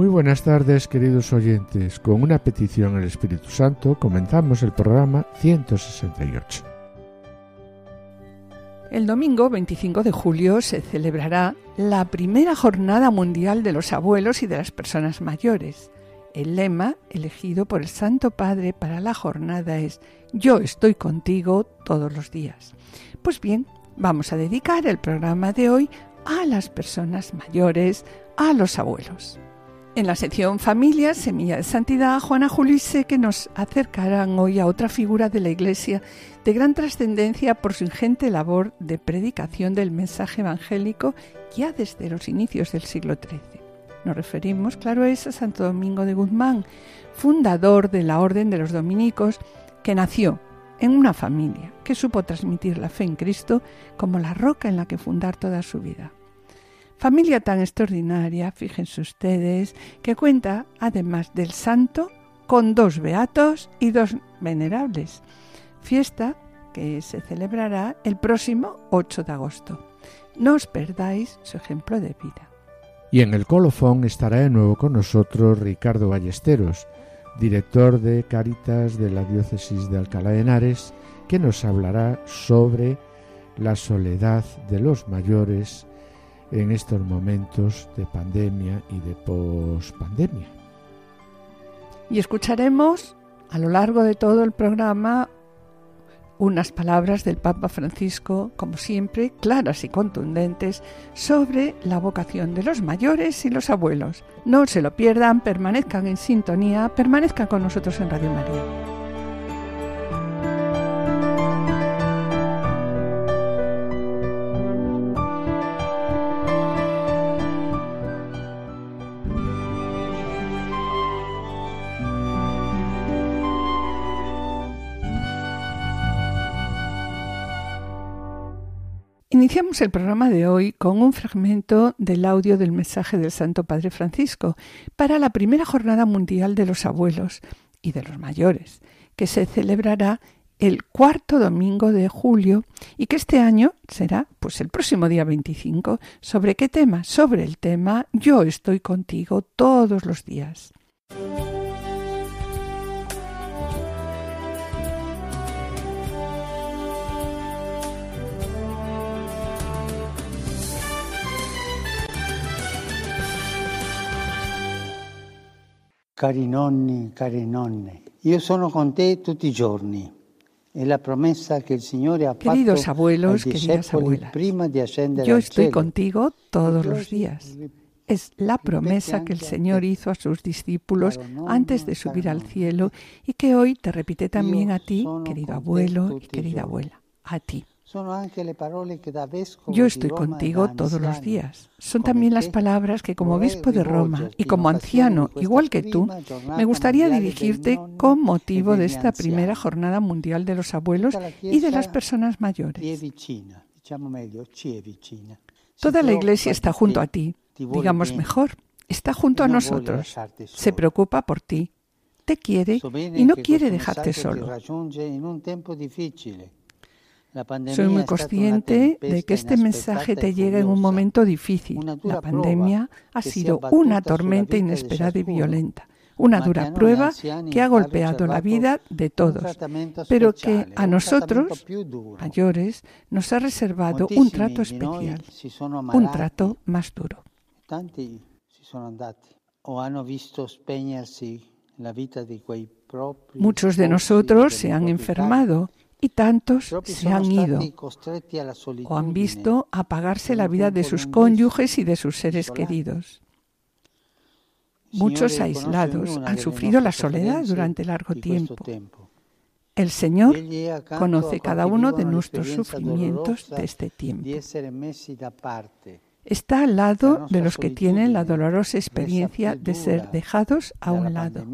Muy buenas tardes, queridos oyentes. Con una petición al Espíritu Santo comenzamos el programa 168. El domingo 25 de julio se celebrará la primera jornada mundial de los abuelos y de las personas mayores. El lema elegido por el Santo Padre para la jornada es Yo estoy contigo todos los días. Pues bien, vamos a dedicar el programa de hoy a las personas mayores, a los abuelos. En la sección Familia, Semilla de Santidad, Juana Julio y que nos acercarán hoy a otra figura de la Iglesia de gran trascendencia por su ingente labor de predicación del mensaje evangélico ya desde los inicios del siglo XIII. Nos referimos, claro, es a Santo Domingo de Guzmán, fundador de la Orden de los Dominicos, que nació en una familia que supo transmitir la fe en Cristo como la roca en la que fundar toda su vida. Familia tan extraordinaria, fíjense ustedes, que cuenta, además del santo, con dos beatos y dos venerables. Fiesta que se celebrará el próximo 8 de agosto. No os perdáis su ejemplo de vida. Y en el colofón estará de nuevo con nosotros Ricardo Ballesteros, director de Cáritas de la Diócesis de Alcalá de Henares, que nos hablará sobre la soledad de los mayores en estos momentos de pandemia y de pospandemia. Y escucharemos a lo largo de todo el programa unas palabras del Papa Francisco, como siempre, claras y contundentes, sobre la vocación de los mayores y los abuelos. No se lo pierdan, permanezcan en sintonía, permanezcan con nosotros en Radio María. Iniciamos el programa de hoy con un fragmento del audio del mensaje del Santo Padre Francisco para la primera jornada mundial de los abuelos y de los mayores, que se celebrará el cuarto domingo de julio y que este año será pues el próximo día 25. ¿Sobre qué tema? Sobre el tema Yo estoy contigo todos los días. Cari nonni, cari nonne, io sono con te tutti i giorni. Es la promesa que el Señor ha Queridos abuelos, queridas abuelas, yo estoy contigo todos los días. Es la promesa que el Señor hizo a sus discípulos antes de subir al cielo y que hoy te repite también a ti, querido abuelo y querida abuela, a ti. Yo estoy contigo todos los días. Son también las palabras que como obispo de Roma y como anciano, igual que tú, me gustaría dirigirte con motivo de esta primera jornada mundial de los abuelos y de las personas mayores. Toda la iglesia está junto a ti, digamos mejor, está junto a nosotros, se preocupa por ti, te quiere y no quiere dejarte solo. Soy muy consciente de que este mensaje te llega en un momento difícil. La pandemia ha sido una tormenta inesperada y violenta, una dura prueba que ha golpeado la vida de todos, pero que a nosotros, mayores, nos ha reservado un trato especial, un trato más duro. Muchos de nosotros se han enfermado y tantos se han ido o han visto apagarse la vida de sus cónyuges y de sus seres queridos. Muchos aislados han sufrido la soledad durante largo tiempo. El Señor conoce cada uno de nuestros sufrimientos de este tiempo. Está al lado de los que tienen la dolorosa experiencia de ser dejados a un lado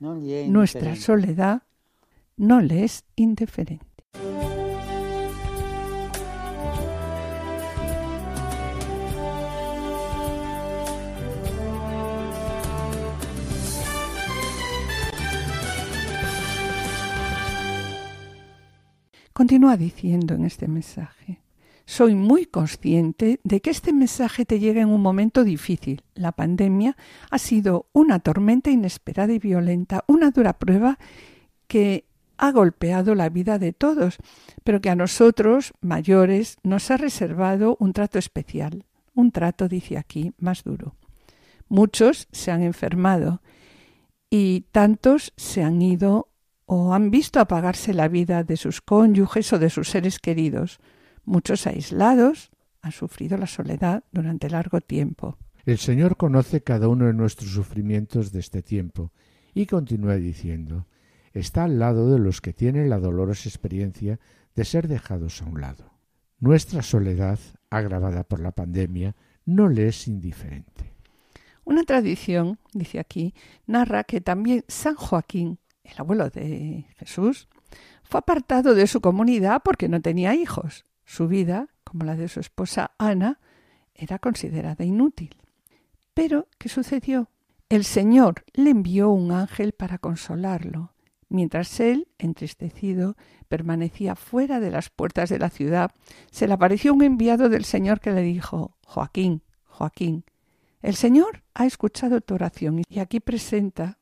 Nuestra soledad no le es indiferente. Continúa diciendo en este mensaje, soy muy consciente de que este mensaje te llega en un momento difícil. La pandemia ha sido una tormenta inesperada y violenta, una dura prueba que ha golpeado la vida de todos, pero que a nosotros, mayores, nos ha reservado un trato especial, un trato, dice aquí, más duro. Muchos se han enfermado y tantos se han ido o han visto apagarse la vida de sus cónyuges o de sus seres queridos. Muchos aislados han sufrido la soledad durante largo tiempo. El Señor conoce cada uno de nuestros sufrimientos de este tiempo y continúa diciendo, está al lado de los que tienen la dolorosa experiencia de ser dejados a un lado. Nuestra soledad, agravada por la pandemia, no le es indiferente. Una tradición, dice aquí, narra que también San Joaquín el abuelo de Jesús, fue apartado de su comunidad porque no tenía hijos. Su vida, como la de su esposa Ana, era considerada inútil. Pero, ¿qué sucedió? El Señor le envió un ángel para consolarlo, mientras él, entristecido, permanecía fuera de las puertas de la ciudad, se le apareció un enviado del Señor que le dijo Joaquín, Joaquín, el Señor ha escuchado tu oración y aquí presenta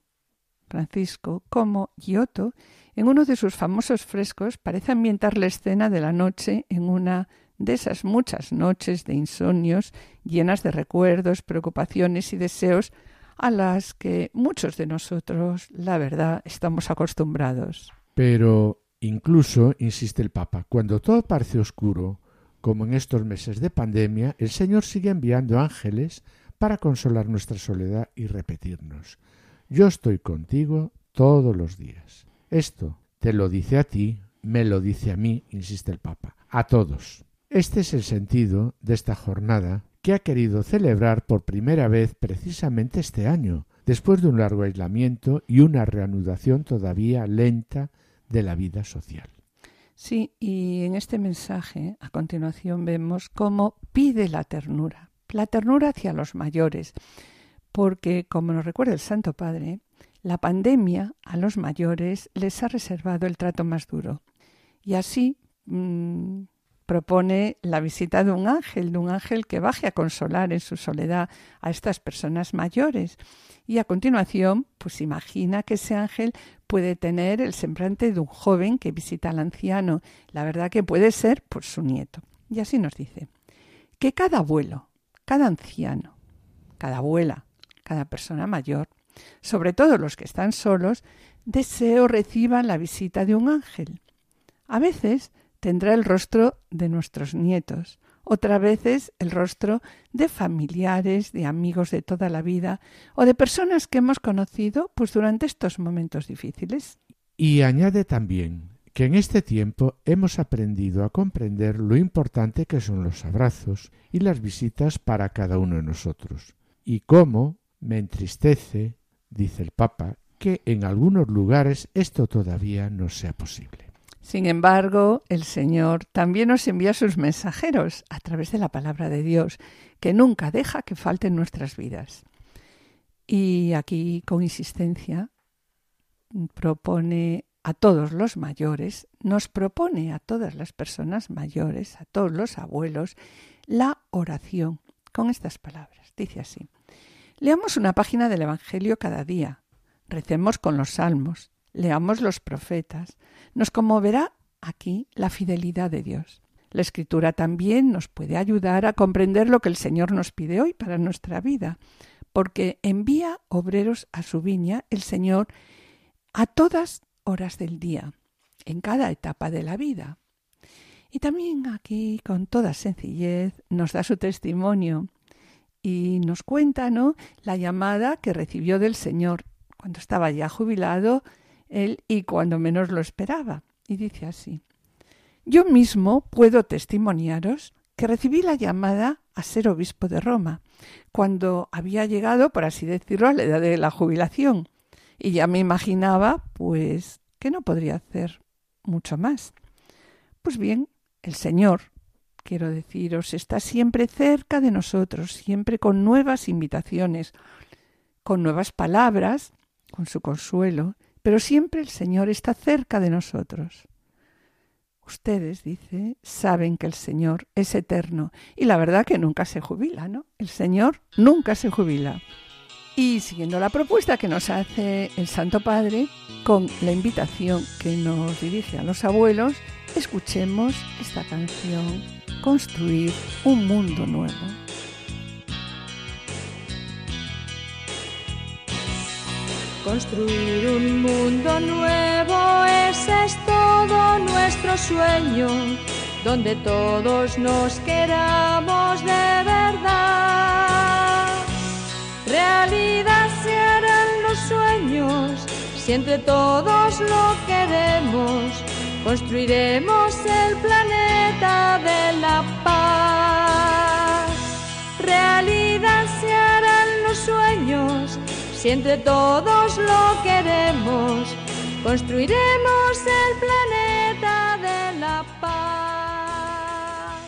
Francisco, como Giotto, en uno de sus famosos frescos, parece ambientar la escena de la noche en una de esas muchas noches de insomnios llenas de recuerdos, preocupaciones y deseos a las que muchos de nosotros, la verdad, estamos acostumbrados. Pero incluso, insiste el Papa, cuando todo parece oscuro, como en estos meses de pandemia, el Señor sigue enviando ángeles para consolar nuestra soledad y repetirnos yo estoy contigo todos los días. Esto te lo dice a ti, me lo dice a mí, insiste el Papa, a todos. Este es el sentido de esta jornada que ha querido celebrar por primera vez precisamente este año, después de un largo aislamiento y una reanudación todavía lenta de la vida social. Sí, y en este mensaje a continuación vemos cómo pide la ternura, la ternura hacia los mayores, porque, como nos recuerda el Santo Padre, la pandemia a los mayores les ha reservado el trato más duro. Y así mm, propone la visita de un ángel, de un ángel que baje a consolar en su soledad a estas personas mayores. Y a continuación, pues imagina que ese ángel puede tener el semblante de un joven que visita al anciano. La verdad que puede ser por su nieto. Y así nos dice que cada abuelo, cada anciano, cada abuela, cada persona mayor, sobre todo los que están solos, deseo reciban la visita de un ángel. A veces tendrá el rostro de nuestros nietos, otras veces el rostro de familiares, de amigos de toda la vida o de personas que hemos conocido pues durante estos momentos difíciles. Y añade también que en este tiempo hemos aprendido a comprender lo importante que son los abrazos y las visitas para cada uno de nosotros, y cómo me entristece, dice el Papa, que en algunos lugares esto todavía no sea posible. Sin embargo, el Señor también nos envía sus mensajeros a través de la palabra de Dios, que nunca deja que falten nuestras vidas. Y aquí, con insistencia, propone a todos los mayores, nos propone a todas las personas mayores, a todos los abuelos, la oración con estas palabras. Dice así, Leamos una página del Evangelio cada día, recemos con los salmos, leamos los profetas. Nos conmoverá aquí la fidelidad de Dios. La escritura también nos puede ayudar a comprender lo que el Señor nos pide hoy para nuestra vida, porque envía obreros a su viña el Señor a todas horas del día, en cada etapa de la vida. Y también aquí, con toda sencillez, nos da su testimonio y nos cuenta ¿no? la llamada que recibió del Señor cuando estaba ya jubilado él y cuando menos lo esperaba. Y dice así, yo mismo puedo testimoniaros que recibí la llamada a ser obispo de Roma, cuando había llegado, por así decirlo, a la edad de la jubilación. Y ya me imaginaba, pues, que no podría hacer mucho más. Pues bien, el Señor, quiero deciros, está siempre cerca de nosotros, siempre con nuevas invitaciones, con nuevas palabras, con su consuelo, pero siempre el Señor está cerca de nosotros. Ustedes, dice, saben que el Señor es eterno y la verdad que nunca se jubila, ¿no? El Señor nunca se jubila. Y siguiendo la propuesta que nos hace el Santo Padre, con la invitación que nos dirige a los abuelos, escuchemos esta canción, Construir un mundo nuevo. Construir un mundo nuevo, ese es todo nuestro sueño, donde todos nos queramos de verdad. Realidad se harán los sueños, si entre todos lo queremos, construiremos el planeta de la paz. Realidad se harán los sueños, si entre todos lo queremos, construiremos el planeta de la paz.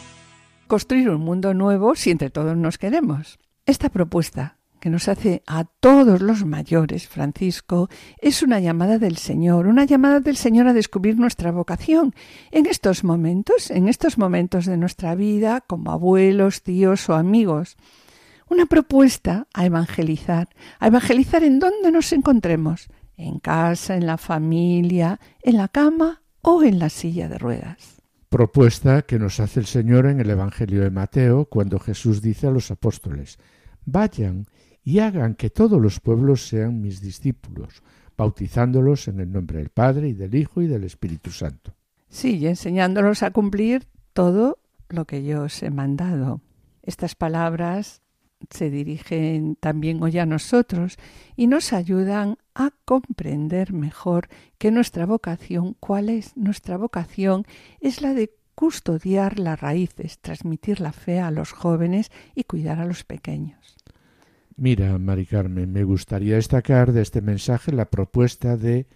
Construir un mundo nuevo si entre todos nos queremos. Esta propuesta que nos hace a todos los mayores, Francisco, es una llamada del Señor, una llamada del Señor a descubrir nuestra vocación en estos momentos, en estos momentos de nuestra vida, como abuelos, tíos o amigos una propuesta a evangelizar, a evangelizar en donde nos encontremos, en casa, en la familia, en la cama o en la silla de ruedas. Propuesta que nos hace el Señor en el Evangelio de Mateo cuando Jesús dice a los apóstoles, vayan y hagan que todos los pueblos sean mis discípulos, bautizándolos en el nombre del Padre y del Hijo y del Espíritu Santo. Sí, y enseñándolos a cumplir todo lo que yo os he mandado. Estas palabras se dirigen también hoy a nosotros y nos ayudan a comprender mejor que nuestra vocación, cuál es nuestra vocación, es la de custodiar las raíces, transmitir la fe a los jóvenes y cuidar a los pequeños. Mira, Mari Carmen, me gustaría destacar de este mensaje la propuesta de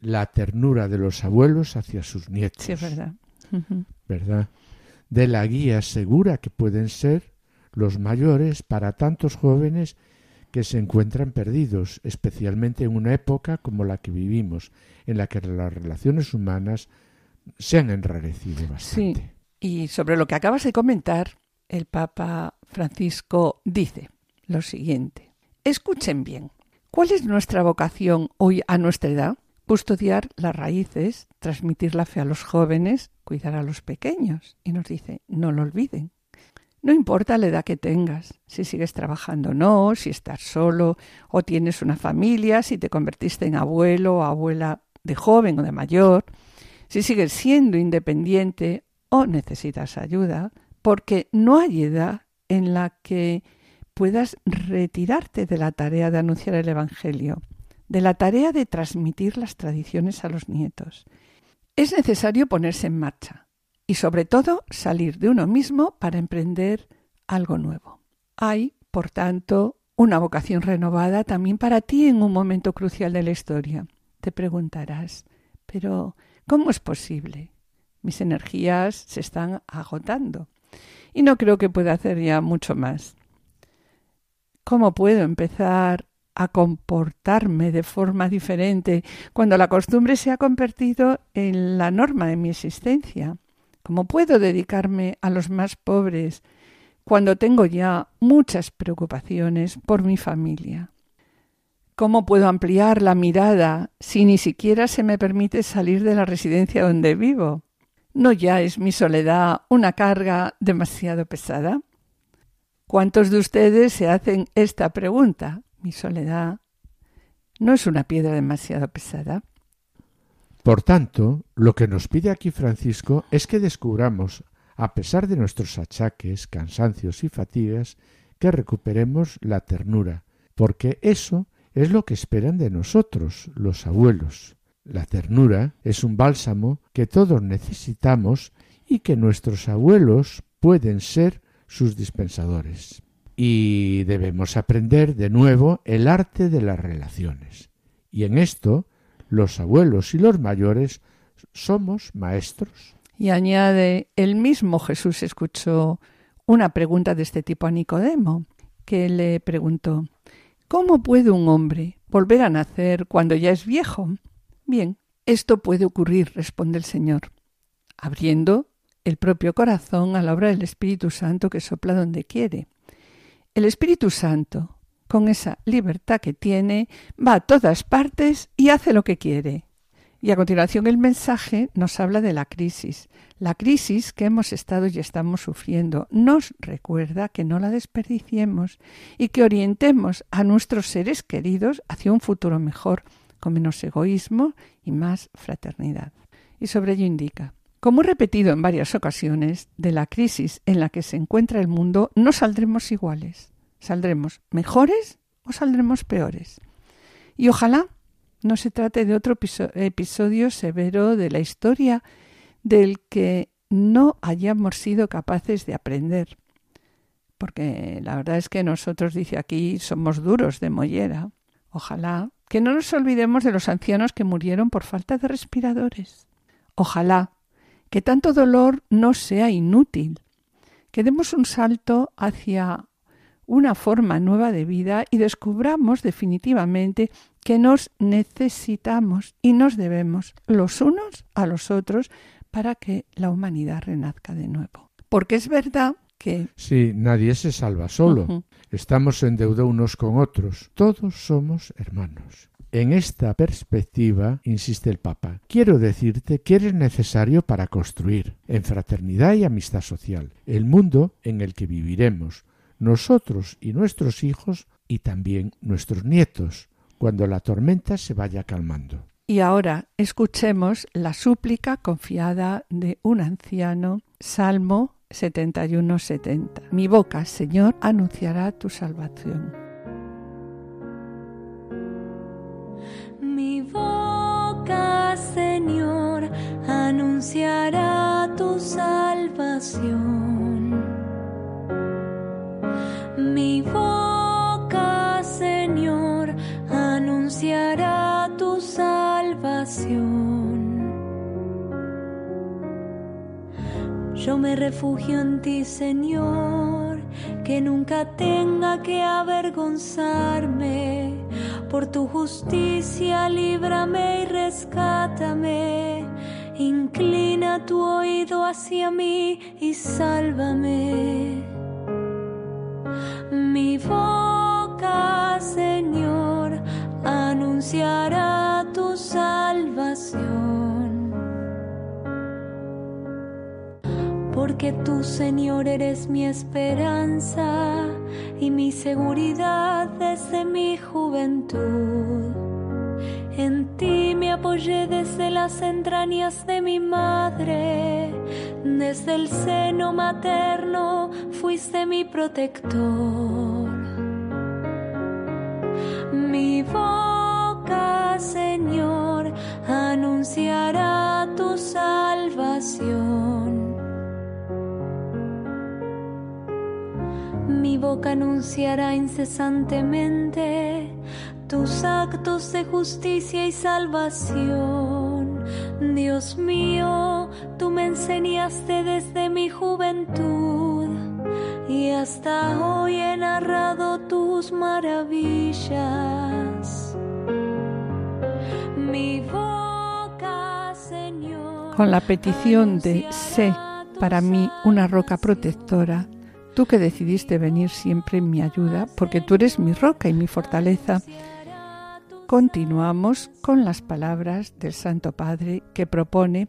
la ternura de los abuelos hacia sus nietos. Sí, es verdad. ¿Verdad? De la guía segura que pueden ser los mayores para tantos jóvenes que se encuentran perdidos, especialmente en una época como la que vivimos, en la que las relaciones humanas se han enrarecido bastante. Sí, y sobre lo que acabas de comentar, el Papa Francisco dice lo siguiente. Escuchen bien. ¿Cuál es nuestra vocación hoy a nuestra edad? Custodiar las raíces, transmitir la fe a los jóvenes, cuidar a los pequeños. Y nos dice, no lo olviden. No importa la edad que tengas, si sigues trabajando o no, si estás solo o tienes una familia, si te convertiste en abuelo o abuela de joven o de mayor, si sigues siendo independiente o necesitas ayuda, porque no hay edad en la que puedas retirarte de la tarea de anunciar el Evangelio, de la tarea de transmitir las tradiciones a los nietos. Es necesario ponerse en marcha, y sobre todo salir de uno mismo para emprender algo nuevo. Hay, por tanto, una vocación renovada también para ti en un momento crucial de la historia. Te preguntarás, pero ¿cómo es posible? Mis energías se están agotando y no creo que pueda hacer ya mucho más. ¿Cómo puedo empezar a comportarme de forma diferente cuando la costumbre se ha convertido en la norma de mi existencia? ¿Cómo puedo dedicarme a los más pobres cuando tengo ya muchas preocupaciones por mi familia? ¿Cómo puedo ampliar la mirada si ni siquiera se me permite salir de la residencia donde vivo? ¿No ya es mi soledad una carga demasiado pesada? ¿Cuántos de ustedes se hacen esta pregunta? ¿Mi soledad no es una piedra demasiado pesada? Por tanto, lo que nos pide aquí Francisco es que descubramos, a pesar de nuestros achaques, cansancios y fatigas, que recuperemos la ternura, porque eso es lo que esperan de nosotros, los abuelos. La ternura es un bálsamo que todos necesitamos y que nuestros abuelos pueden ser sus dispensadores. Y debemos aprender de nuevo el arte de las relaciones Y en esto, los abuelos y los mayores somos maestros. Y añade, el mismo Jesús escuchó una pregunta de este tipo a Nicodemo, que le preguntó, ¿Cómo puede un hombre volver a nacer cuando ya es viejo? Bien, esto puede ocurrir, responde el Señor, abriendo el propio corazón a la obra del Espíritu Santo que sopla donde quiere. El Espíritu Santo, con esa libertad que tiene, va a todas partes y hace lo que quiere. Y a continuación el mensaje nos habla de la crisis. La crisis que hemos estado y estamos sufriendo nos recuerda que no la desperdiciemos y que orientemos a nuestros seres queridos hacia un futuro mejor, con menos egoísmo y más fraternidad. Y sobre ello indica, como he repetido en varias ocasiones, de la crisis en la que se encuentra el mundo no saldremos iguales. Saldremos mejores o saldremos peores. Y ojalá no se trate de otro episodio severo de la historia del que no hayamos sido capaces de aprender. Porque la verdad es que nosotros, dice aquí, somos duros de mollera. Ojalá que no nos olvidemos de los ancianos que murieron por falta de respiradores. Ojalá que tanto dolor no sea inútil, que demos un salto hacia una forma nueva de vida y descubramos definitivamente que nos necesitamos y nos debemos los unos a los otros para que la humanidad renazca de nuevo. Porque es verdad que... Sí, nadie se salva solo. Estamos en deuda unos con otros. Todos somos hermanos. En esta perspectiva, insiste el Papa, quiero decirte que eres necesario para construir, en fraternidad y amistad social, el mundo en el que viviremos, nosotros y nuestros hijos y también nuestros nietos, cuando la tormenta se vaya calmando. Y ahora escuchemos la súplica confiada de un anciano, Salmo 71-70. Mi boca, Señor, anunciará tu salvación. Mi boca, Señor, anunciará tu salvación. Mi boca, Señor, anunciará tu salvación. Yo me refugio en ti, Señor, que nunca tenga que avergonzarme. Por tu justicia, líbrame y rescátame. Inclina tu oído hacia mí y sálvame. Mi boca, Señor, anunciará tu salvación. Porque tú, Señor, eres mi esperanza y mi seguridad desde mi juventud. En ti me apoyé desde las entrañas de mi madre, desde el seno materno fuiste mi protector. Mi boca, Señor, anunciará tu salvación. Mi boca anunciará incesantemente tus actos de justicia y salvación. Dios mío, tú me enseñaste desde mi juventud y hasta hoy he narrado tus maravillas. Mi boca, Señor. Con la petición de sé para mí una roca protectora, tú que decidiste venir siempre en mi ayuda, porque tú eres mi roca y mi fortaleza, continuamos con las palabras del Santo Padre que propone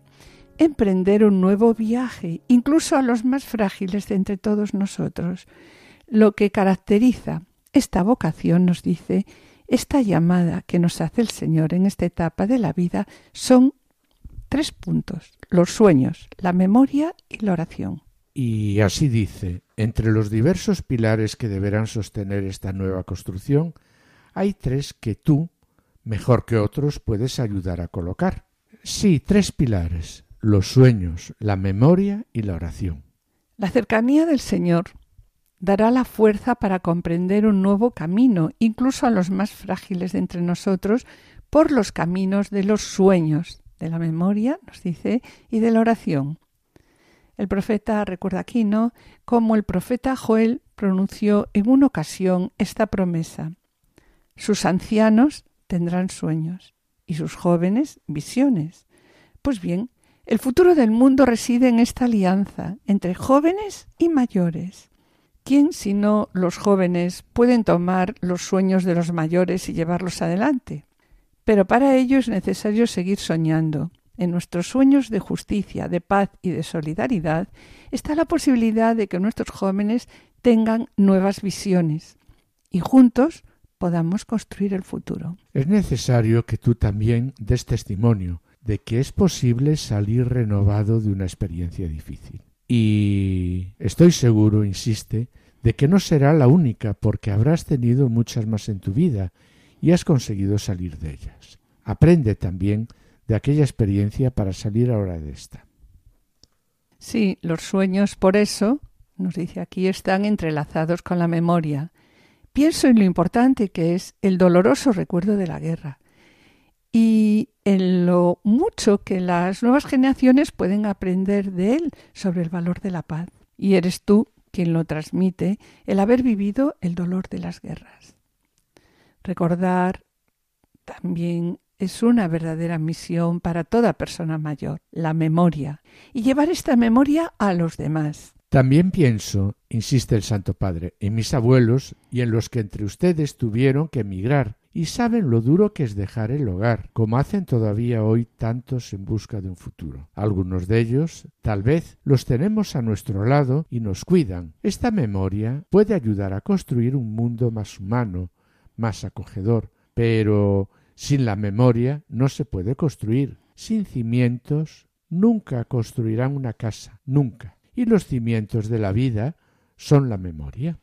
emprender un nuevo viaje, incluso a los más frágiles de entre todos nosotros. Lo que caracteriza esta vocación, nos dice, esta llamada que nos hace el Señor en esta etapa de la vida son tres puntos, los sueños, la memoria y la oración. Y así dice, entre los diversos pilares que deberán sostener esta nueva construcción, hay tres que tú, mejor que otros, puedes ayudar a colocar. Sí, tres pilares, los sueños, la memoria y la oración. La cercanía del Señor dará la fuerza para comprender un nuevo camino, incluso a los más frágiles de entre nosotros, por los caminos de los sueños, de la memoria, nos dice, y de la oración. El profeta recuerda aquí, ¿no?, como el profeta Joel pronunció en una ocasión esta promesa. Sus ancianos tendrán sueños y sus jóvenes visiones. Pues bien, el futuro del mundo reside en esta alianza entre jóvenes y mayores. ¿Quién, sino los jóvenes, pueden tomar los sueños de los mayores y llevarlos adelante? Pero para ello es necesario seguir soñando. En nuestros sueños de justicia, de paz y de solidaridad está la posibilidad de que nuestros jóvenes tengan nuevas visiones y juntos podamos construir el futuro. Es necesario que tú también des testimonio de que es posible salir renovado de una experiencia difícil. Y estoy seguro, insiste, de que no será la única porque habrás tenido muchas más en tu vida y has conseguido salir de ellas. Aprende también de aquella experiencia para salir ahora de esta. Sí, los sueños por eso, nos dice aquí, están entrelazados con la memoria. Pienso en lo importante que es el doloroso recuerdo de la guerra y en lo mucho que las nuevas generaciones pueden aprender de él sobre el valor de la paz. Y eres tú quien lo transmite el haber vivido el dolor de las guerras. Recordar también es una verdadera misión para toda persona mayor, la memoria, y llevar esta memoria a los demás. También pienso, insiste el Santo Padre, en mis abuelos y en los que entre ustedes tuvieron que emigrar y saben lo duro que es dejar el hogar, como hacen todavía hoy tantos en busca de un futuro. Algunos de ellos, tal vez, los tenemos a nuestro lado y nos cuidan. Esta memoria puede ayudar a construir un mundo más humano, más acogedor, pero sin la memoria no se puede construir. Sin cimientos nunca construirán una casa, nunca. Y los cimientos de la vida son la memoria.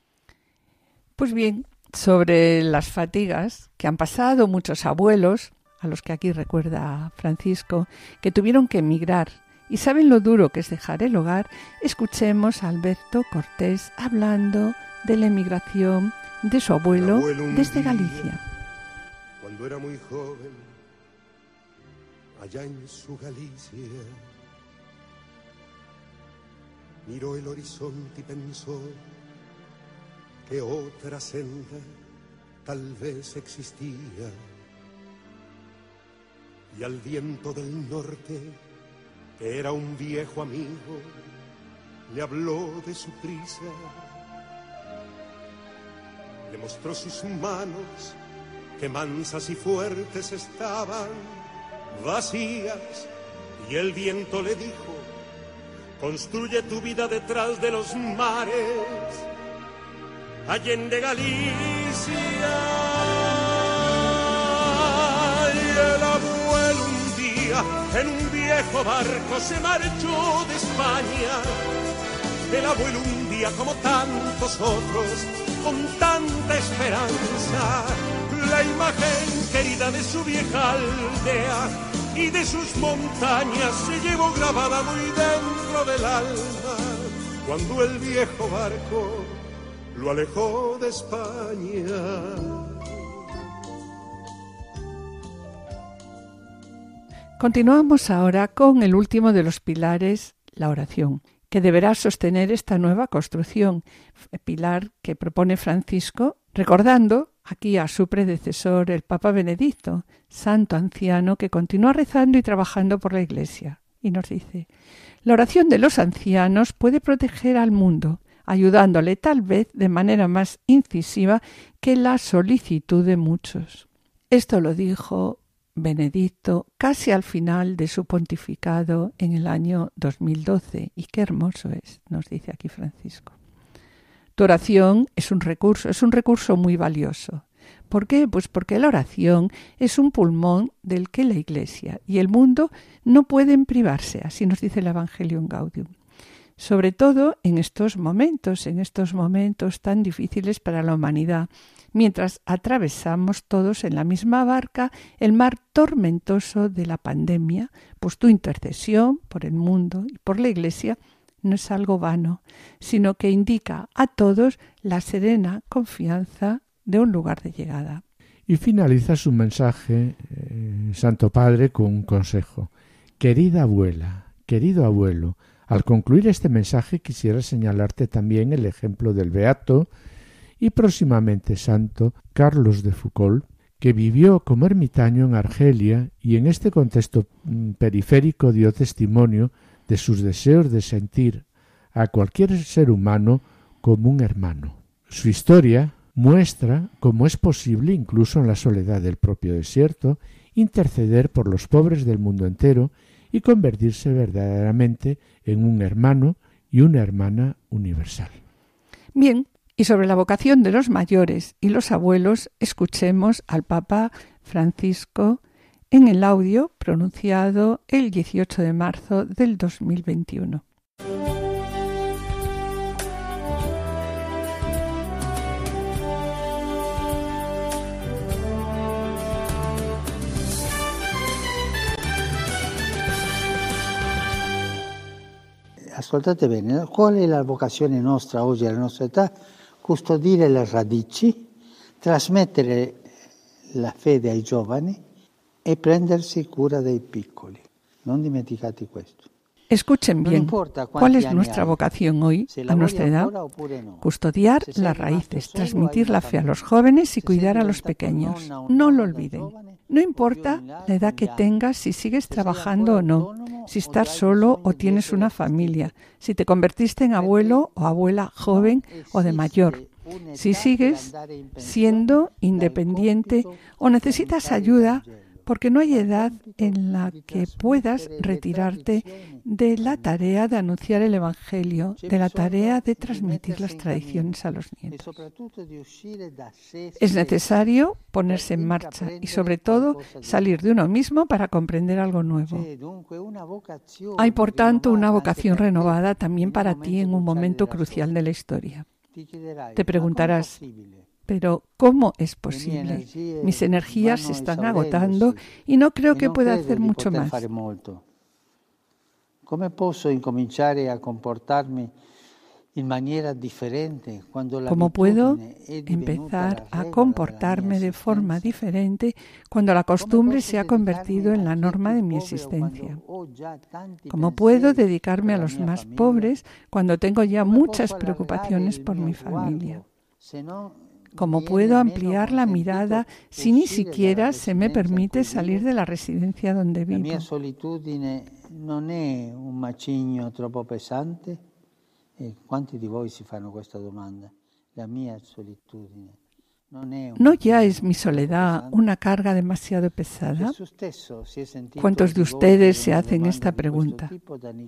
Pues bien, sobre las fatigas que han pasado muchos abuelos, a los que aquí recuerda Francisco, que tuvieron que emigrar y saben lo duro que es dejar el hogar, escuchemos a Alberto Cortés hablando de la emigración de su abuelo, desde Galicia. Cuando era muy joven, allá en su Galicia, miró el horizonte y pensó que otra senda tal vez existía. Y al viento del norte, que era un viejo amigo, le habló de su prisa. Le mostró sus manos, que mansas y fuertes estaban, vacías, y el viento le dijo, construye tu vida detrás de los mares Allende Galicia. El abuelo un día en un viejo barco se marchó de España. El abuelo un día como tantos otros, con tanta esperanza, la imagen querida de su vieja aldea y de sus montañas se llevó grabada muy dentro del alma cuando el viejo barco lo alejó de España. Continuamos ahora con el último de los pilares, la oración, que deberá sostener esta nueva construcción, pilar que propone Francisco, recordando aquí a su predecesor, el Papa Benedicto, santo anciano que continúa rezando y trabajando por la Iglesia. Y nos dice, la oración de los ancianos puede proteger al mundo, ayudándole tal vez de manera más incisiva que la solicitud de muchos. Esto lo dijo Benedicto casi al final de su pontificado en el año 2012. Y qué hermoso es, nos dice aquí Francisco. Tu oración es un recurso, es un recurso muy valioso. ¿Por qué? Pues porque la oración es un pulmón del que la Iglesia y el mundo no pueden privarse, así nos dice el Evangelio en Gaudium sobre todo en estos momentos, en estos momentos tan difíciles para la humanidad, mientras atravesamos todos en la misma barca el mar tormentoso de la pandemia, pues tu intercesión por el mundo y por la Iglesia no es algo vano, sino que indica a todos la serena confianza de un lugar de llegada. Y finaliza su mensaje, eh, Santo Padre, con un consejo. Querida abuela, querido abuelo, al concluir este mensaje quisiera señalarte también el ejemplo del beato y próximamente santo Carlos de Foucault, que vivió como ermitaño en Argelia y en este contexto mm, periférico dio testimonio de sus deseos de sentir a cualquier ser humano como un hermano. Su historia muestra cómo es posible, incluso en la soledad del propio desierto, interceder por los pobres del mundo entero y convertirse verdaderamente en un hermano y una hermana universal. Bien, y sobre la vocación de los mayores y los abuelos, escuchemos al Papa Francisco en el audio pronunciado el 18 de marzo del 2021. Ascoltate bene, qual è la vocazione nostra oggi, alla nostra età? Custodire le radici, trasmettere la fede ai giovani e prendersi cura dei piccoli. Non dimenticate questo. Escuchen bien, ¿cuál es nuestra vocación hoy, a nuestra edad? Custodiar las raíces, transmitir la fe a los jóvenes y cuidar a los pequeños. No lo olviden. No importa la edad que tengas, si sigues trabajando o no, si estás solo o tienes una familia, si te convertiste en abuelo o abuela joven o de mayor, si sigues siendo independiente o necesitas ayuda porque no hay edad en la que puedas retirarte de la tarea de anunciar el Evangelio, de la tarea de transmitir las tradiciones a los nietos. Es necesario ponerse en marcha y sobre todo salir de uno mismo para comprender algo nuevo. Hay por tanto una vocación renovada también para ti en un momento crucial de la historia. Te preguntarás, pero ¿cómo es posible? Mis energías se están agotando y no creo que pueda hacer mucho más. ¿Cómo puedo incominciare a comportarme ¿Cómo puedo empezar a comportarme de forma diferente cuando la costumbre se ha convertido en la norma de mi existencia? ¿Cómo puedo dedicarme a los más pobres cuando tengo ya muchas preocupaciones por mi familia? ¿Cómo puedo ampliar la mirada si ni siquiera se me permite salir de la residencia donde vivo? La solitudine non è un macigno troppo pesante? E quanti di voi si fanno questa domanda? La mia solitudine ¿No ya es mi soledad una carga demasiado pesada? ¿Cuántos de ustedes se hacen esta pregunta?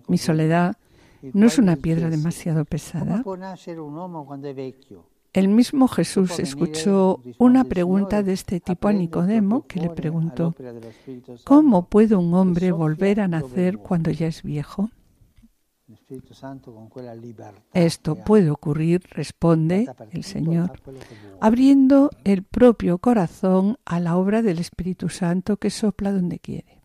¿Mi soledad no es una piedra demasiado pesada? El mismo Jesús escuchó una pregunta de este tipo a Nicodemo que le preguntó, ¿cómo puede un hombre volver a nacer cuando ya es viejo? Esto puede ocurrir, responde el Señor, abriendo el propio corazón a la obra del Espíritu Santo que sopla donde quiere.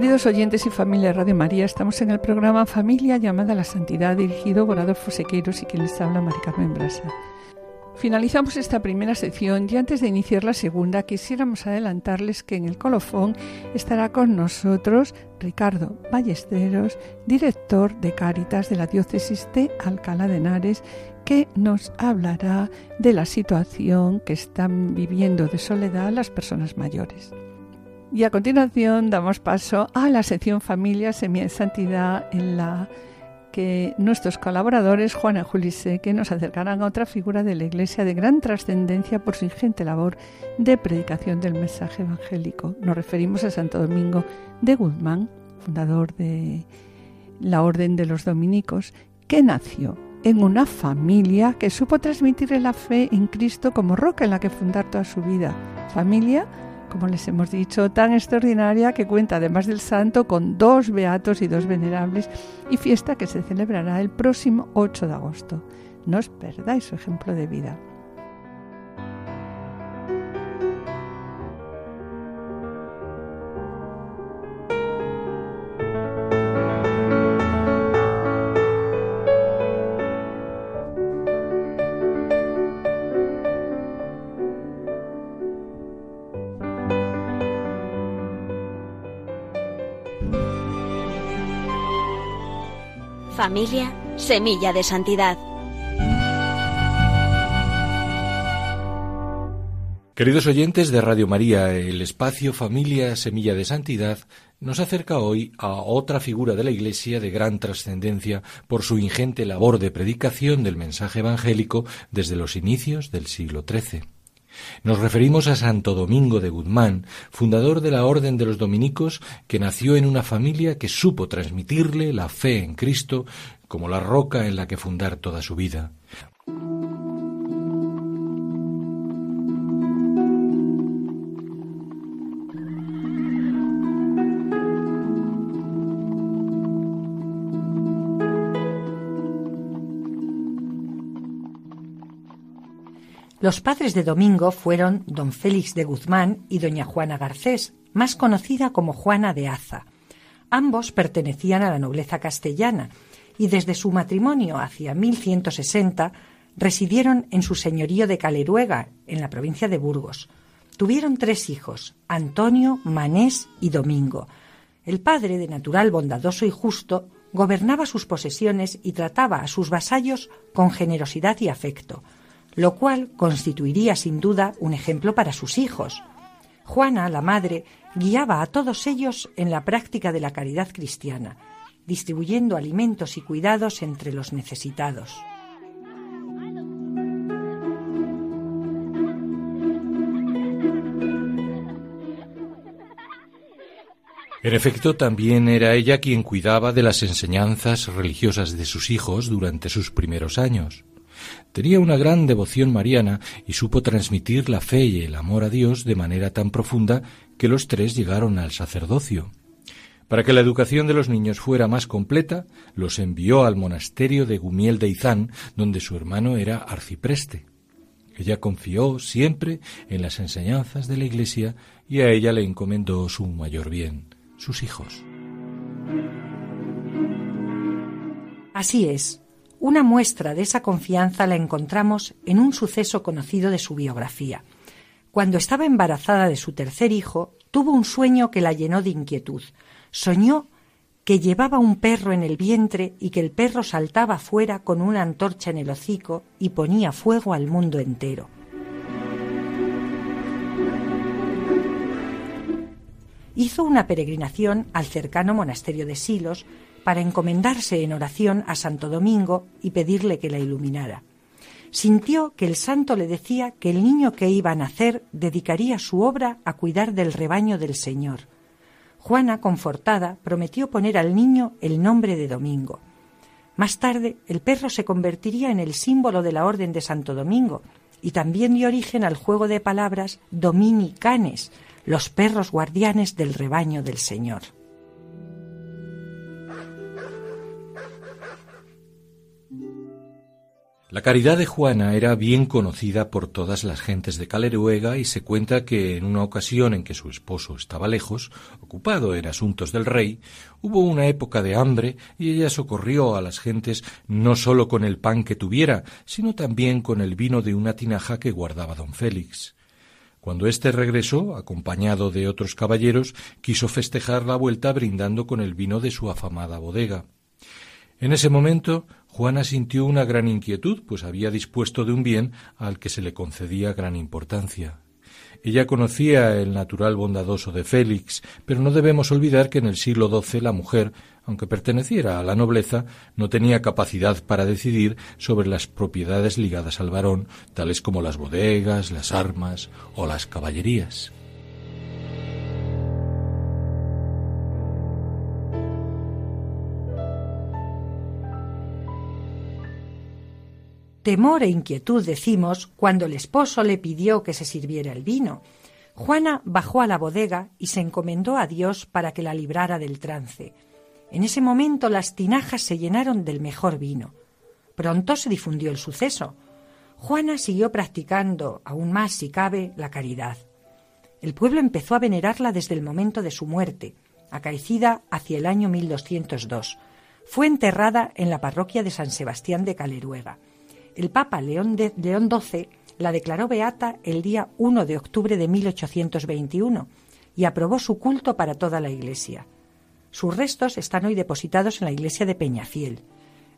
Queridos oyentes y familia de Radio María, estamos en el programa Familia llamada a la Santidad, dirigido por Adolfo Sequeiros y quien les habla, Mari Carmen Brasa. Finalizamos esta primera sección y antes de iniciar la segunda quisiéramos adelantarles que en el colofón estará con nosotros Ricardo Ballesteros, director de Cáritas de la diócesis de Alcalá de Henares, que nos hablará de la situación que están viviendo de soledad las personas mayores. Y a continuación damos paso a la sección Familia, Semilla de Santidad, en la que nuestros colaboradores, Juan y Julise, que nos acercarán a otra figura de la Iglesia de gran trascendencia por su ingente labor de predicación del mensaje evangélico. Nos referimos a Santo Domingo de Guzmán, fundador de la Orden de los Dominicos, que nació en una familia que supo transmitirle la fe en Cristo como roca en la que fundar toda su vida. Familia, como les hemos dicho, tan extraordinaria que cuenta además del santo con dos beatos y dos venerables y fiesta que se celebrará el próximo 8 de agosto. No os perdáis su ejemplo de vida. Familia, semilla de santidad. Queridos oyentes de Radio María, el espacio Familia Semilla de Santidad nos acerca hoy a otra figura de la Iglesia de gran trascendencia por su ingente labor de predicación del mensaje evangélico desde los inicios del siglo XIII. Nos referimos a Santo Domingo de Guzmán, fundador de la Orden de los Dominicos, que nació en una familia que supo transmitirle la fe en Cristo como la roca en la que fundar toda su vida. Los padres de Domingo fueron don Félix de Guzmán y doña Juana Garcés, más conocida como Juana de Aza. Ambos pertenecían a la nobleza castellana y desde su matrimonio hacia 1160 residieron en su señorío de Caleruega, en la provincia de Burgos. Tuvieron tres hijos, Antonio, Manés y Domingo. El padre, de natural bondadoso y justo, gobernaba sus posesiones y trataba a sus vasallos con generosidad y afecto lo cual constituiría sin duda un ejemplo para sus hijos. Juana, la madre, guiaba a todos ellos en la práctica de la caridad cristiana, distribuyendo alimentos y cuidados entre los necesitados. En efecto, también era ella quien cuidaba de las enseñanzas religiosas de sus hijos durante sus primeros años. Tenía una gran devoción mariana y supo transmitir la fe y el amor a Dios de manera tan profunda que los tres llegaron al sacerdocio. Para que la educación de los niños fuera más completa, los envió al monasterio de Gumiel de Izán, donde su hermano era arcipreste. Ella confió siempre en las enseñanzas de la Iglesia y a ella le encomendó su mayor bien, sus hijos. Así es, una muestra de esa confianza la encontramos en un suceso conocido de su biografía. Cuando estaba embarazada de su tercer hijo, tuvo un sueño que la llenó de inquietud. Soñó que llevaba un perro en el vientre y que el perro saltaba fuera con una antorcha en el hocico y ponía fuego al mundo entero. Hizo una peregrinación al cercano monasterio de Silos para encomendarse en oración a Santo Domingo y pedirle que la iluminara. Sintió que el santo le decía que el niño que iba a nacer dedicaría su obra a cuidar del rebaño del Señor. Juana, confortada, prometió poner al niño el nombre de Domingo. Más tarde, el perro se convertiría en el símbolo de la Orden de Santo Domingo y también dio origen al juego de palabras dominicanes, los perros guardianes del rebaño del Señor. La caridad de Juana era bien conocida por todas las gentes de Caleruega y se cuenta que en una ocasión en que su esposo estaba lejos, ocupado en asuntos del rey, hubo una época de hambre y ella socorrió a las gentes no sólo con el pan que tuviera, sino también con el vino de una tinaja que guardaba don Félix. Cuando éste regresó, acompañado de otros caballeros, quiso festejar la vuelta brindando con el vino de su afamada bodega. En ese momento Juana sintió una gran inquietud, pues había dispuesto de un bien al que se le concedía gran importancia. Ella conocía el natural bondadoso de Félix, pero no debemos olvidar que en el siglo XII la mujer, aunque perteneciera a la nobleza, no tenía capacidad para decidir sobre las propiedades ligadas al varón, tales como las bodegas, las armas o las caballerías. Temor e inquietud, decimos, cuando el esposo le pidió que se sirviera el vino. Juana bajó a la bodega y se encomendó a Dios para que la librara del trance. En ese momento las tinajas se llenaron del mejor vino. Pronto se difundió el suceso. Juana siguió practicando, aún más si cabe, la caridad. El pueblo empezó a venerarla desde el momento de su muerte, acaecida hacia el año 1202. Fue enterrada en la parroquia de San Sebastián de Caleruega. El Papa León, XII la declaró beata el día 1 de octubre de 1821 y aprobó su culto para toda la Iglesia. Sus restos están hoy depositados en la iglesia de Peñafiel.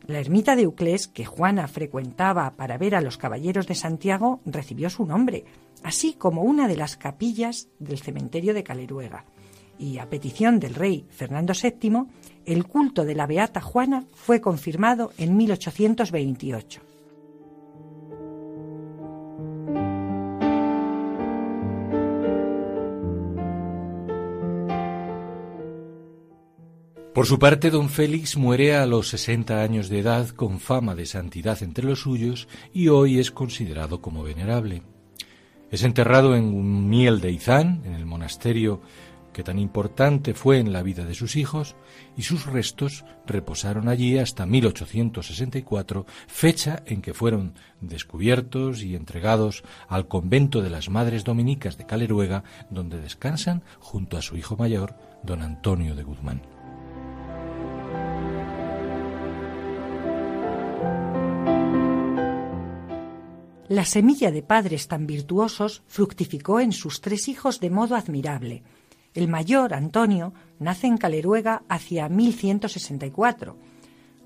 La ermita de Euclés, que Juana frecuentaba para ver a los caballeros de Santiago, recibió su nombre, así como una de las capillas del cementerio de Caleruega. Y a petición del rey Fernando VII, el culto de la Beata Juana fue confirmado en 1828. Por su parte, don Félix muere a los 60 años de edad con fama de santidad entre los suyos y hoy es considerado como venerable. Es enterrado en Miel de Izán, en el monasterio que tan importante fue en la vida de sus hijos, y sus restos reposaron allí hasta 1864, fecha en que fueron descubiertos y entregados al convento de las Madres Dominicas de Caleruega, donde descansan junto a su hijo mayor, don Antonio de Guzmán. La semilla de padres tan virtuosos fructificó en sus tres hijos de modo admirable. El mayor, Antonio, nace en Caleruega hacia 1164.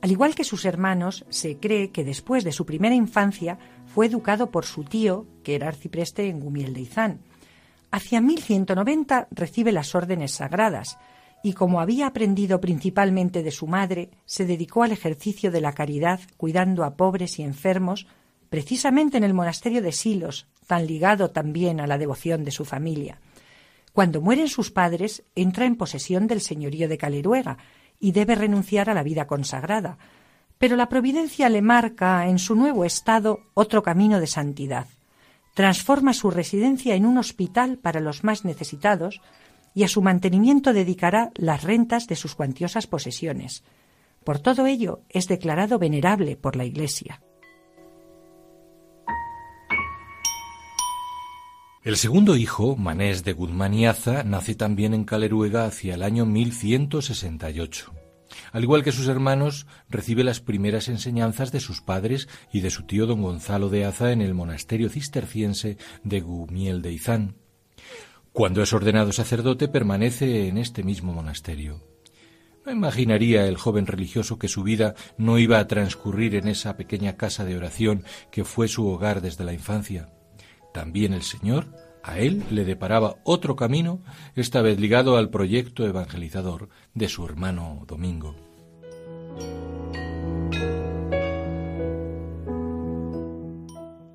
Al igual que sus hermanos, se cree que después de su primera infancia fue educado por su tío, que era arcipreste en Gumiel de Izán. Hacia 1190 recibe las órdenes sagradas y como había aprendido principalmente de su madre, se dedicó al ejercicio de la caridad cuidando a pobres y enfermos precisamente en el monasterio de Silos, tan ligado también a la devoción de su familia. Cuando mueren sus padres, entra en posesión del señorío de Caleruega y debe renunciar a la vida consagrada. Pero la providencia le marca en su nuevo estado otro camino de santidad. Transforma su residencia en un hospital para los más necesitados y a su mantenimiento dedicará las rentas de sus cuantiosas posesiones. Por todo ello es declarado venerable por la Iglesia. El segundo hijo, Manés de Guzmán y Aza, nace también en Caleruega hacia el año 1168. Al igual que sus hermanos, recibe las primeras enseñanzas de sus padres y de su tío don Gonzalo de Aza en el monasterio cisterciense de Gumiel de Izán. Cuando es ordenado sacerdote, permanece en este mismo monasterio. No imaginaría el joven religioso que su vida no iba a transcurrir en esa pequeña casa de oración que fue su hogar desde la infancia. También el Señor a él le deparaba otro camino, esta vez ligado al proyecto evangelizador de su hermano Domingo.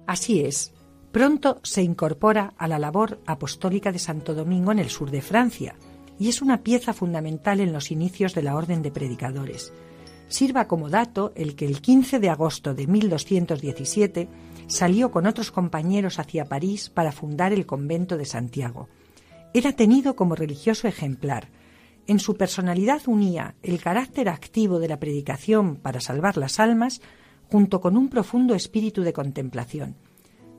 Así es, pronto se incorpora a la labor apostólica de Santo Domingo en el sur de Francia y es una pieza fundamental en los inicios de la Orden de Predicadores. Sirva como dato el que el 15 de agosto de 1217 salió con otros compañeros hacia París para fundar el convento de Santiago. Era tenido como religioso ejemplar. En su personalidad unía el carácter activo de la predicación para salvar las almas junto con un profundo espíritu de contemplación.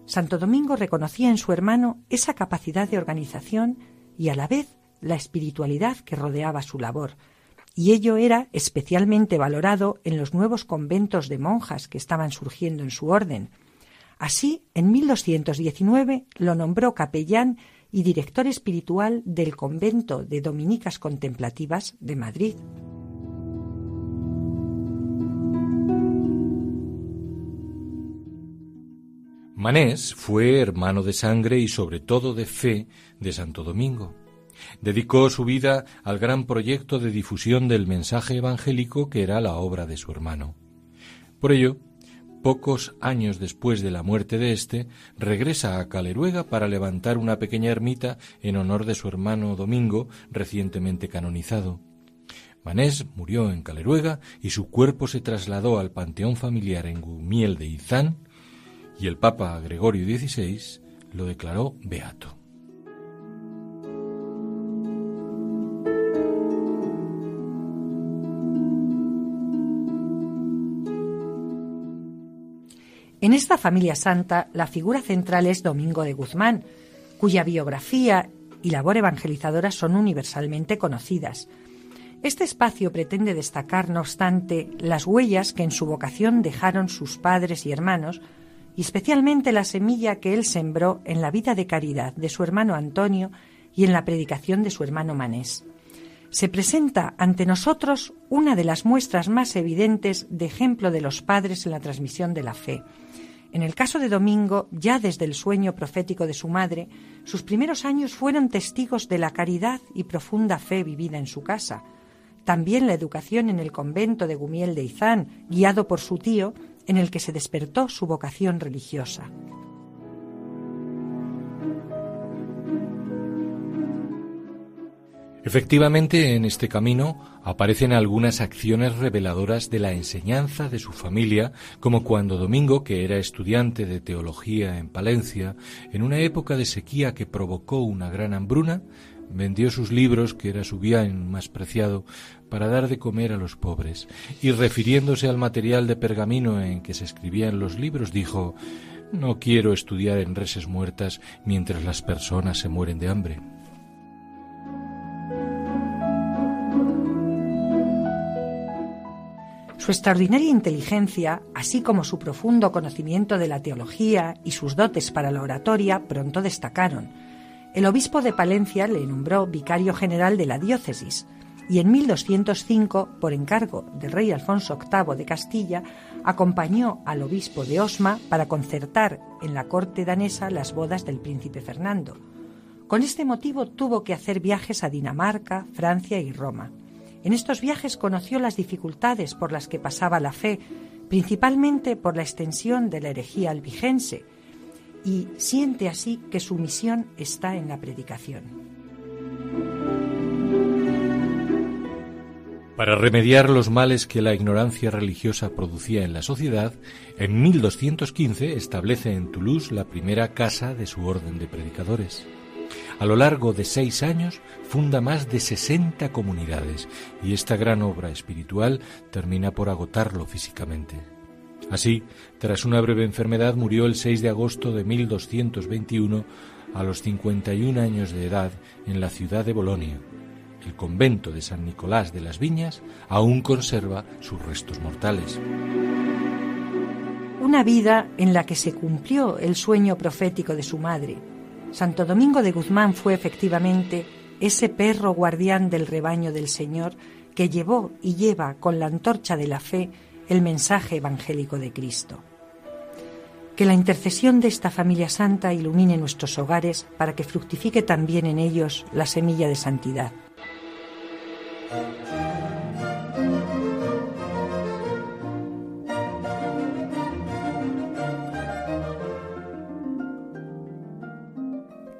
Santo Domingo reconocía en su hermano esa capacidad de organización y a la vez la espiritualidad que rodeaba su labor, y ello era especialmente valorado en los nuevos conventos de monjas que estaban surgiendo en su orden, Así, en 1219 lo nombró capellán y director espiritual del convento de Dominicas Contemplativas de Madrid. Manés fue hermano de sangre y sobre todo de fe de Santo Domingo. Dedicó su vida al gran proyecto de difusión del mensaje evangélico que era la obra de su hermano. Por ello, Pocos años después de la muerte de éste, regresa a Caleruega para levantar una pequeña ermita en honor de su hermano Domingo, recientemente canonizado. Manés murió en Caleruega y su cuerpo se trasladó al panteón familiar en Gumiel de Izán, y el Papa Gregorio XVI lo declaró beato. En esta familia santa, la figura central es Domingo de Guzmán, cuya biografía y labor evangelizadora son universalmente conocidas. Este espacio pretende destacar, no obstante, las huellas que en su vocación dejaron sus padres y hermanos, y especialmente la semilla que él sembró en la vida de caridad de su hermano Antonio y en la predicación de su hermano Manés. Se presenta ante nosotros una de las muestras más evidentes de ejemplo de los padres en la transmisión de la fe, en el caso de Domingo, ya desde el sueño profético de su madre, sus primeros años fueron testigos de la caridad y profunda fe vivida en su casa. También la educación en el convento de Gumiel de Izán, guiado por su tío, en el que se despertó su vocación religiosa. Efectivamente, en este camino aparecen algunas acciones reveladoras de la enseñanza de su familia, como cuando Domingo, que era estudiante de teología en Palencia, en una época de sequía que provocó una gran hambruna, vendió sus libros, que era su bien más preciado, para dar de comer a los pobres, y refiriéndose al material de pergamino en que se escribían los libros, dijo No quiero estudiar en reses muertas mientras las personas se mueren de hambre. Su extraordinaria inteligencia, así como su profundo conocimiento de la teología y sus dotes para la oratoria, pronto destacaron. El obispo de Palencia le nombró vicario general de la diócesis y en 1205, por encargo del rey Alfonso VIII de Castilla, acompañó al obispo de Osma para concertar en la corte danesa las bodas del príncipe Fernando. Con este motivo tuvo que hacer viajes a Dinamarca, Francia y Roma. En estos viajes conoció las dificultades por las que pasaba la fe, principalmente por la extensión de la herejía albigense, y siente así que su misión está en la predicación. Para remediar los males que la ignorancia religiosa producía en la sociedad, en 1215 establece en Toulouse la primera casa de su orden de predicadores. A lo largo de seis años funda más de 60 comunidades y esta gran obra espiritual termina por agotarlo físicamente. Así, tras una breve enfermedad, murió el 6 de agosto de 1221 a los 51 años de edad en la ciudad de Bolonia. El convento de San Nicolás de las Viñas aún conserva sus restos mortales. Una vida en la que se cumplió el sueño profético de su madre, Santo Domingo de Guzmán fue efectivamente ese perro guardián del rebaño del Señor que llevó y lleva con la antorcha de la fe el mensaje evangélico de Cristo. Que la intercesión de esta familia santa ilumine nuestros hogares para que fructifique también en ellos la semilla de santidad.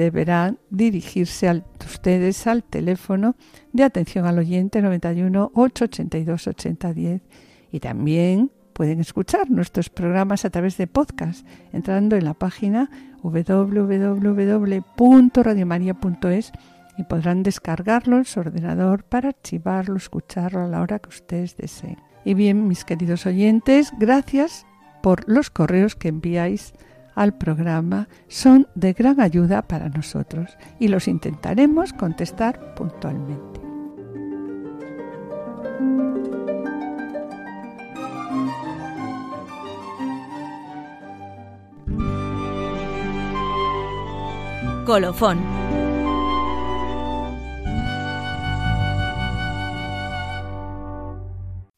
deberán dirigirse a ustedes al teléfono de atención al oyente 91 882 8010 y también pueden escuchar nuestros programas a través de podcast entrando en la página www.radiomaria.es y podrán descargarlo en su ordenador para archivarlo, escucharlo a la hora que ustedes deseen. Y bien, mis queridos oyentes, gracias por los correos que enviáis al programa son de gran ayuda para nosotros y los intentaremos contestar puntualmente. Colofón.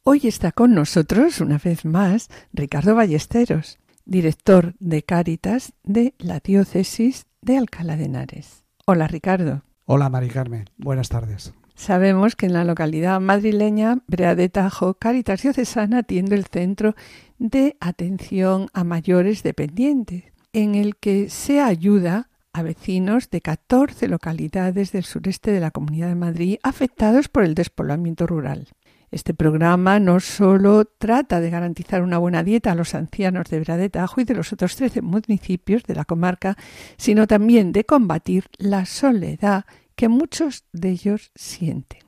Hoy está con nosotros, una vez más, Ricardo Ballesteros director de Cáritas de la diócesis de Alcalá de Henares. Hola Ricardo. Hola Mari Carmen, buenas tardes. Sabemos que en la localidad madrileña Brea de Tajo, Cáritas Diocesana atiende el centro de atención a mayores dependientes, en el que se ayuda a vecinos de 14 localidades del sureste de la Comunidad de Madrid afectados por el despoblamiento rural. Este programa no solo trata de garantizar una buena dieta a los ancianos de Brea de Tajo y de los otros 13 municipios de la comarca, sino también de combatir la soledad que muchos de ellos sienten.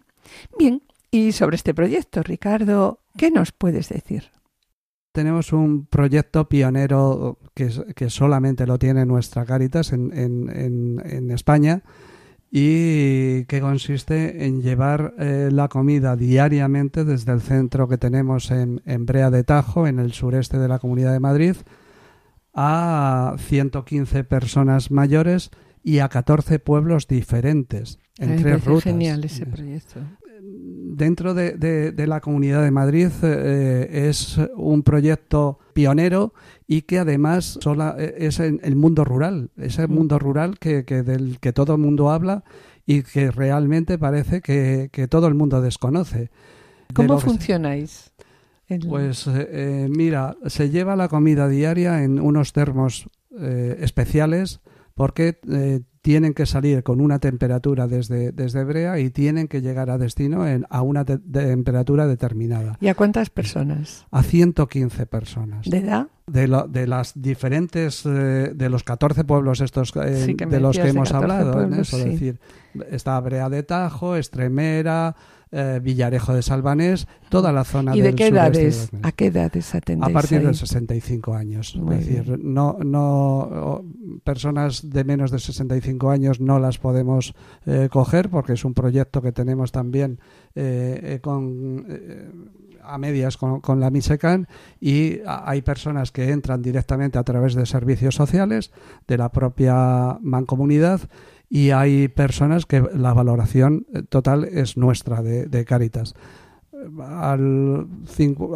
Bien, y sobre este proyecto, Ricardo, ¿qué nos puedes decir? Tenemos un proyecto pionero que, que solamente lo tiene nuestra Caritas en, en, en, España y que consiste en llevar eh, la comida diariamente desde el centro que tenemos en, en Brea de Tajo, en el sureste de la Comunidad de Madrid, a 115 personas mayores y a 14 pueblos diferentes en tres rutas. genial ese proyecto. Dentro de, de, la Comunidad de Madrid eh, es un proyecto pionero y que además sola, eh, es el mundo rural, ese mm. mundo rural que, que, del que todo el mundo habla y que realmente parece que, que todo el mundo desconoce. ¿Cómo funcionáis? Pues eh, mira, se lleva la comida diaria en unos termos especiales porque eh, tienen que salir con una temperatura desde, desde Brea y tienen que llegar a destino en, a una temperatura determinada. ¿Y a cuántas personas? A 115 personas. ¿De edad? De, de las diferentes, eh, de los 14 pueblos estos eh, de los que hemos hablado, es decir, está Brea de Tajo, Estremera, eh, Villarejo de Salvanés, toda la zona ¿Y de qué edades? ¿A qué edades atendéis? A partir de 65 años. es decir, no, no, personas de menos de 65 años no las podemos eh, coger porque es un proyecto que tenemos también eh, con a medias con, con, la MISECAN y hay personas que entran directamente a través de servicios sociales de la propia mancomunidad y hay personas que la valoración eh, total es nuestra de, de Caritas. Al,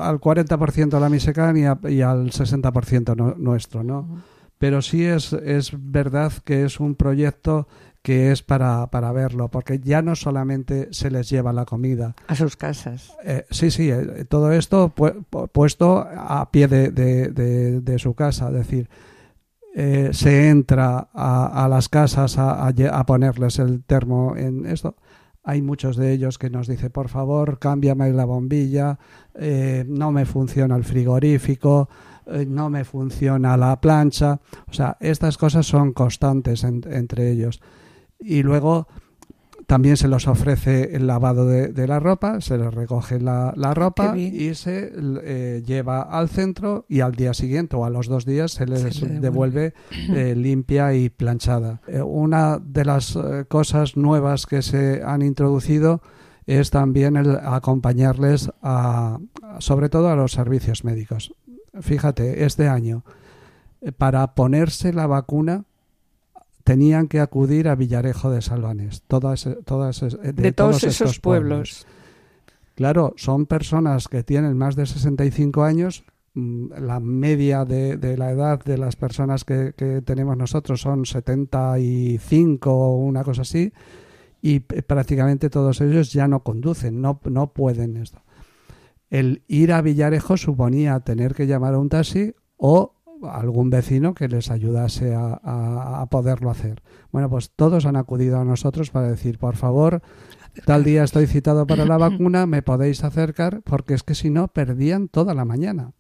al 40% la Misecan y, y al 60% nuestro, ¿no? Pero sí es, es verdad que es un proyecto que es para, para verlo, porque ya no solamente se les lleva la comida. A sus casas. Eh, sí, sí, eh, todo esto puesto a pie de, de, de, de, su casa, es decir, eh, se entra a, las casas a, ponerles el termo en esto, hay muchos de ellos que nos dicen, por favor, cámbiame la bombilla, eh, no me funciona el frigorífico, eh, no me funciona la plancha. O sea, estas cosas son constantes entre ellos. Y luego también se les ofrece el lavado de, la ropa, se les recoge la, ropa y se eh, lleva al centro y al día siguiente o a los dos días se les devuelve, eh, limpia y planchada. Eh, una de las cosas nuevas que se han introducido es también el acompañarles a, sobre todo a los servicios médicos. Fíjate, este año, para ponerse la vacuna, tenían que acudir a Villarejo de Salvanes, todas, todas, de, todos, esos pueblos. Claro, son personas que tienen más de 65 años, mm, la media de, la edad de las personas que, tenemos nosotros son 75 o una cosa así, y prácticamente todos ellos ya no conducen, no, no pueden esto. El ir a Villarejo suponía tener que llamar a un taxi o algún vecino que les ayudase a, poderlo hacer. Bueno, pues todos han acudido a nosotros para decir, por favor, tal día estoy citado para la vacuna, me podéis acercar, porque es que si no, perdían toda la mañana.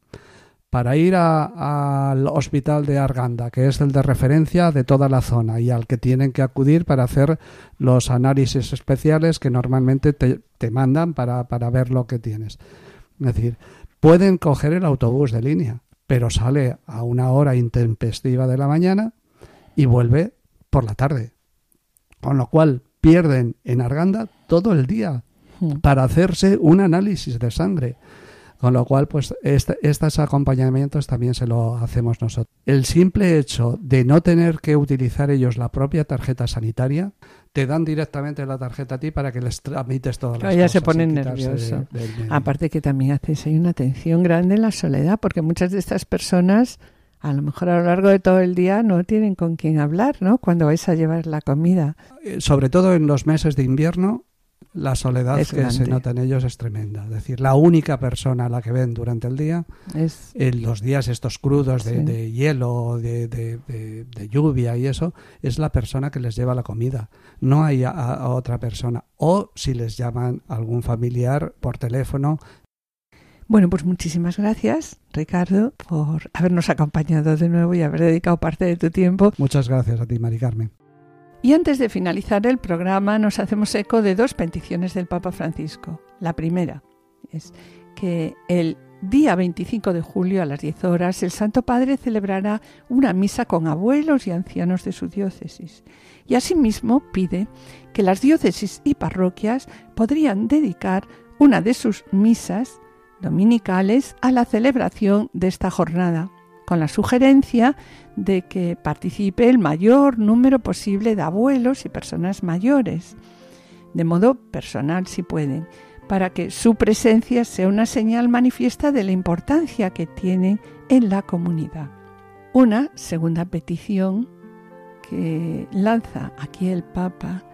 Para ir al hospital de Arganda, que es el de referencia de toda la zona y al que tienen que acudir para hacer los análisis especiales que normalmente te, te mandan para, para ver lo que tienes. Es decir, pueden coger el autobús de línea, pero sale a una hora intempestiva de la mañana y vuelve por la tarde. Con lo cual pierden en Arganda todo el día hmm. para hacerse un análisis de sangre. Con lo cual, pues este, estos acompañamientos también se lo hacemos nosotros. El simple hecho de no tener que utilizar ellos la propia tarjeta sanitaria, te dan directamente la tarjeta a ti para que les tramites todas las cosas. Ya se ponen nerviosos. Aparte que también haces hay una atención grande en la soledad, porque muchas de estas personas a lo mejor a lo largo de todo el día no tienen con quién hablar, ¿no? Cuando vais a llevar la comida. Eh, sobre todo en los meses de invierno, la soledad que se nota en ellos es tremenda. Es decir, la única persona a la que ven durante el día, es... en los días estos crudos de, hielo, de, lluvia y eso, es la persona que les lleva la comida. No hay a otra persona. O si les llaman algún familiar por teléfono, bueno, pues muchísimas gracias, Ricardo, por habernos acompañado de nuevo y haber dedicado parte de tu tiempo. Muchas gracias a ti, Mari Carmen. Y antes de finalizar el programa, nos hacemos eco de dos peticiones del Papa Francisco. La primera es que el día 25 de julio a las 10 horas el Santo Padre celebrará una misa con abuelos y ancianos de su diócesis. Y asimismo pide que las diócesis y parroquias podrían dedicar una de sus misas dominicales a la celebración de esta jornada, con la sugerencia de que participe el mayor número posible de abuelos y personas mayores, de modo personal si pueden, para que su presencia sea una señal manifiesta de la importancia que tienen en la comunidad. Una segunda petición que lanza aquí el Papa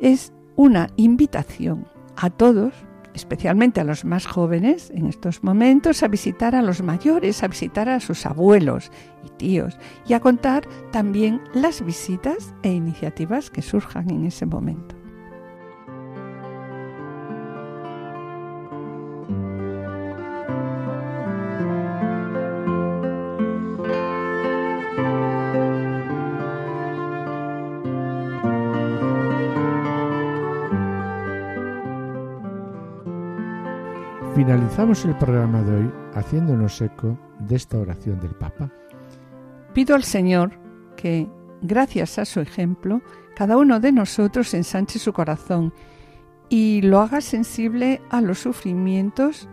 es una invitación a todos especialmente a los más jóvenes en estos momentos, a visitar a los mayores, a visitar a sus abuelos y tíos y a contar también las visitas e iniciativas que surjan en ese momento. El programa de hoy haciéndonos eco de esta oración del Papa. Pido al Señor que, gracias a su ejemplo, cada uno de nosotros ensanche su corazón y lo haga sensible a los sufrimientos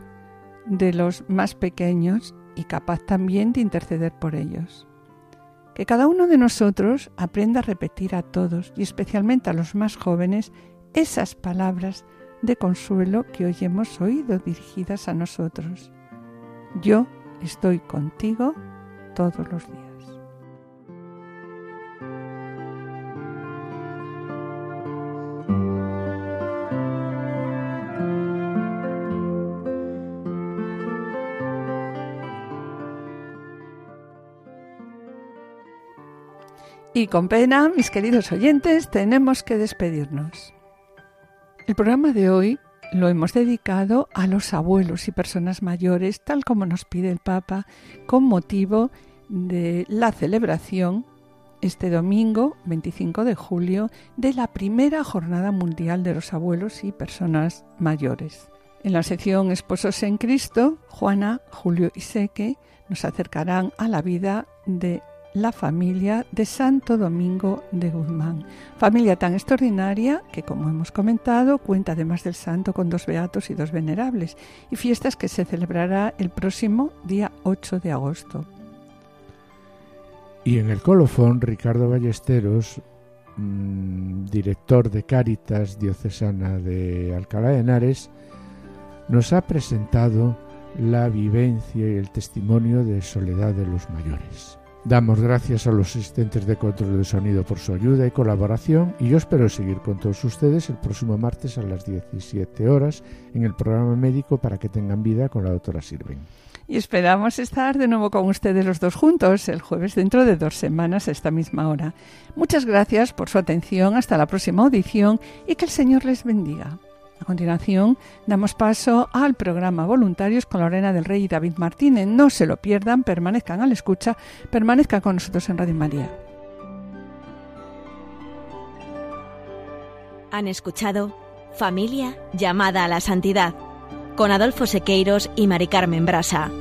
de los más pequeños y capaz también de interceder por ellos. Que cada uno de nosotros aprenda a repetir a todos y especialmente a los más jóvenes esas palabras de consuelo que hoy hemos oído dirigidas a nosotros. Yo estoy contigo todos los días. Y con pena, mis queridos oyentes, tenemos que despedirnos. El programa de hoy lo hemos dedicado a los abuelos y personas mayores, tal como nos pide el Papa, con motivo de la celebración este domingo 25 de julio de la primera Jornada Mundial de los Abuelos y Personas Mayores. En la sección Esposos en Cristo, Juana, Julio y Seque nos acercarán a la vida de la familia de Santo Domingo de Guzmán. Familia tan extraordinaria que, como hemos comentado, cuenta además del santo con dos beatos y dos venerables, y fiestas que se celebrará el próximo día 8 de agosto. Y en el colofón, Ricardo Ballesteros, mm, director de Cáritas Diocesana de Alcalá de Henares, nos ha presentado la vivencia y el testimonio de soledad de los mayores. Damos gracias a los asistentes de control de sonido por su ayuda y colaboración y yo espero seguir con todos ustedes el próximo martes a las 17 horas en el programa médico para que tengan vida con la doctora Sirven. Y esperamos estar de nuevo con ustedes los dos juntos el jueves dentro de dos semanas a esta misma hora. Muchas gracias por su atención, hasta la próxima audición y que el Señor les bendiga. A continuación, damos paso al programa Voluntarios con Lorena del Rey y David Martínez. No se lo pierdan, permanezcan a la escucha, permanezcan con nosotros en Radio María. Han escuchado Familia llamada a la santidad con Adolfo Sequeiros y Mari Carmen Brasa.